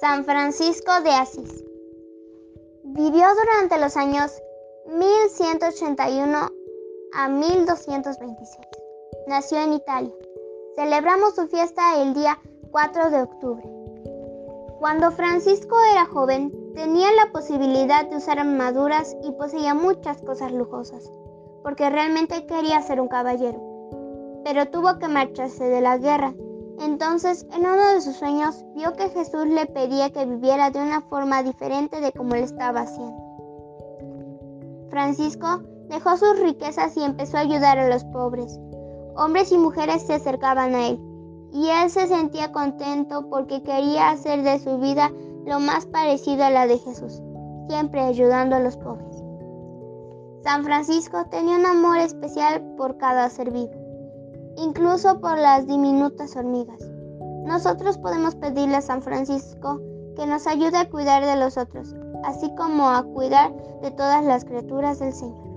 San Francisco de Asís. Vivió durante los años 1181 a 1226. Nació en Italia. Celebramos su fiesta el día 4 de octubre. Cuando Francisco era joven, tenía la posibilidad de usar armaduras y poseía muchas cosas lujosas, porque realmente quería ser un caballero. Pero tuvo que marcharse de la guerra entonces, en uno de sus sueños, vio que Jesús le pedía que viviera de una forma diferente de como lo estaba haciendo. Francisco dejó sus riquezas y empezó a ayudar a los pobres. Hombres y mujeres se acercaban a él, y él se sentía contento porque quería hacer de su vida lo más parecido a la de Jesús, siempre ayudando a los pobres. San Francisco tenía un amor especial por cada ser vivo incluso por las diminutas hormigas. Nosotros podemos pedirle a San Francisco que nos ayude a cuidar de los otros, así como a cuidar de todas las criaturas del Señor.